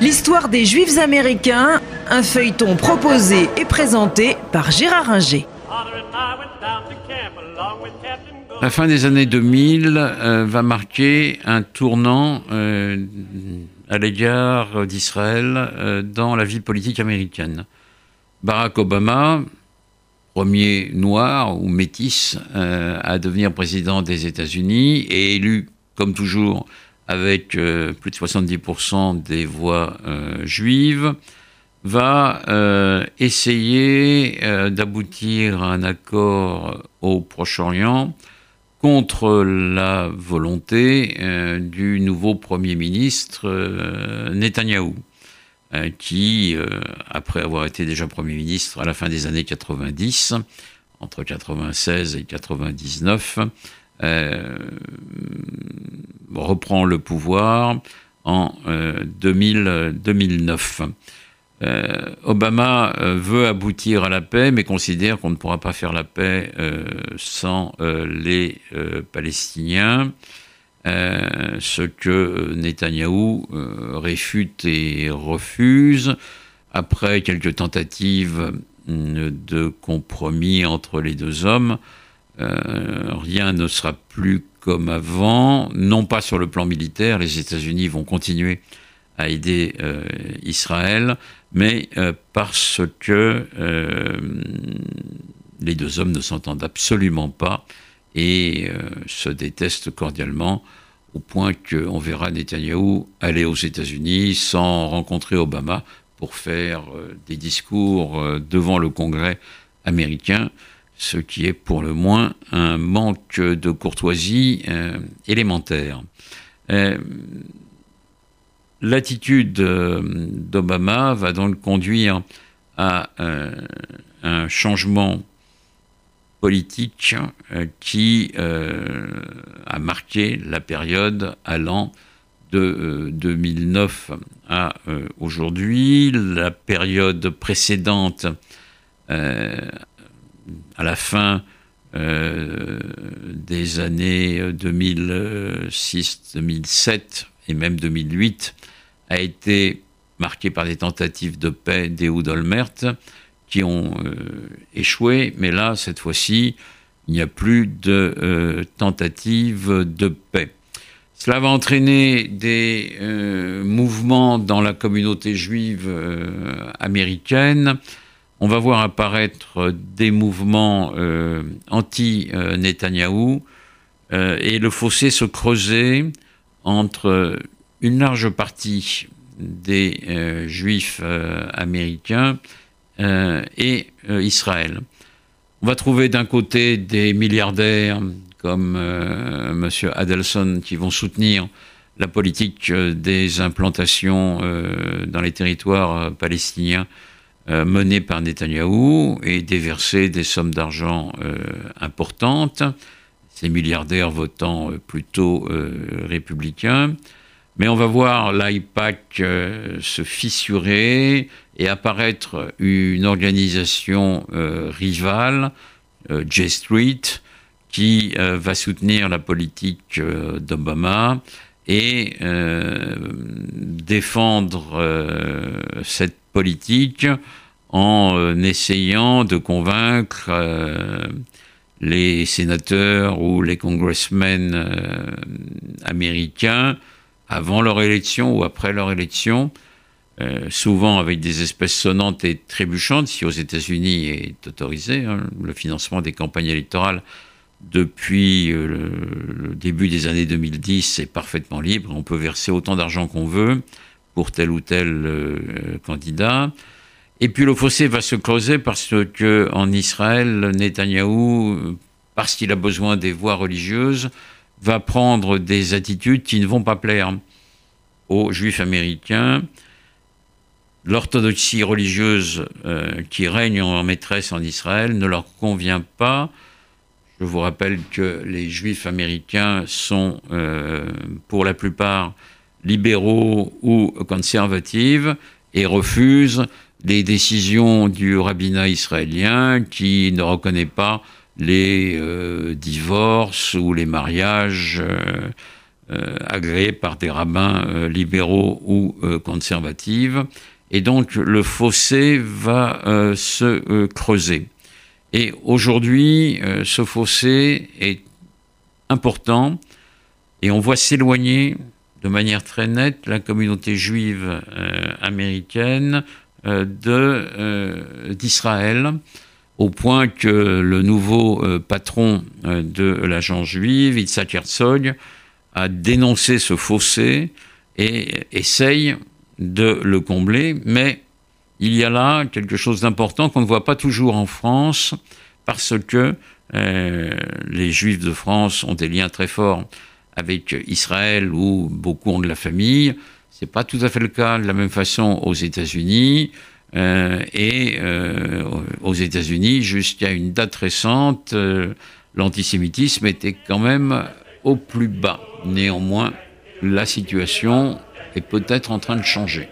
L'histoire des Juifs américains, un feuilleton proposé et présenté par Gérard Inger. La fin des années 2000 euh, va marquer un tournant euh, à l'égard d'Israël euh, dans la vie politique américaine. Barack Obama, premier noir ou métis à devenir président des États-Unis, est élu, comme toujours, avec plus de 70% des voix juives, va essayer d'aboutir à un accord au Proche-Orient contre la volonté euh, du nouveau Premier ministre euh, Netanyahou, euh, qui, après avoir été déjà Premier ministre à la fin des années 90, entre 96 et 99, reprend le pouvoir en 2009. Euh, Obama euh, veut aboutir à la paix, mais considère qu'on ne pourra pas faire la paix euh, sans les Palestiniens, ce que Netanyahou réfute et refuse. Après quelques tentatives de compromis entre les deux hommes, rien ne sera plus comme avant, non pas sur le plan militaire, les États-Unis vont continuer à aider Israël, mais euh, parce que euh, les deux hommes ne s'entendent absolument pas et euh, se détestent cordialement, au point qu'on verra Netanyahou aller aux États-Unis sans rencontrer Obama pour faire des discours devant le Congrès américain, ce qui est pour le moins un manque de courtoisie élémentaire. L'attitude euh, d'Obama va donc conduire à euh, un changement politique euh, qui a marqué la période allant de 2009 à aujourd'hui. La période précédente, à la fin des années 2006-2007 et même 2008, a été marqué par des tentatives de paix d'Ehud Olmert qui ont euh, échoué, mais là, cette fois-ci, il n'y a plus de euh, tentatives de paix. Cela va entraîner des euh, mouvements dans la communauté juive américaine. On va voir apparaître des mouvements anti-Netanyahou et le fossé se creuser entre une large partie des juifs américains et Israël. On va trouver d'un côté des milliardaires comme M. Adelson qui vont soutenir la politique des implantations dans les territoires palestiniens menée par Netanyahou et déverser des sommes d'argent importantes, ces milliardaires votant plutôt républicains. Mais on va voir l'IPAC euh, se fissurer et apparaître une organisation euh, rivale, euh, J Street, qui va soutenir la politique d'Obama et défendre cette politique en essayant de convaincre les sénateurs ou les congressmen américains avant leur élection ou après leur élection, euh, souvent avec des espèces sonnantes et trébuchantes, si aux États-Unis est autorisé, hein, le financement des campagnes électorales depuis euh, le, début des années 2010 est parfaitement libre. On peut verser autant d'argent qu'on veut pour tel ou tel euh, candidat. Et puis le fossé va se creuser parce que en Israël, Netanyahou, parce qu'il a besoin des voix religieuses, va prendre des attitudes qui ne vont pas plaire aux juifs américains. L'orthodoxie religieuse euh, qui règne en maîtresse en Israël ne leur convient pas. Je vous rappelle que les juifs américains sont euh, pour la plupart libéraux ou conservatifs et refusent les décisions du rabbinat israélien qui ne reconnaît pas les divorces ou les mariages agréés par des rabbins libéraux ou conservatifs. Et donc le fossé va se creuser. Et aujourd'hui, ce fossé est important et on voit s'éloigner de manière très nette la communauté juive euh, américaine euh, euh, d'Israël, au point que le nouveau patron de l'agence juive, Itzhak Herzog, a dénoncé ce fossé et essaye de le combler, mais il y a là quelque chose d'important qu'on ne voit pas toujours en France, parce que les Juifs de France ont des liens très forts avec Israël où beaucoup ont de la famille. C'est pas tout à fait le cas de la même façon aux États-Unis. Euh, et euh, aux États-Unis, jusqu'à une date récente, euh, l'antisémitisme était quand même au plus bas. Néanmoins, la situation est peut-être en train de changer.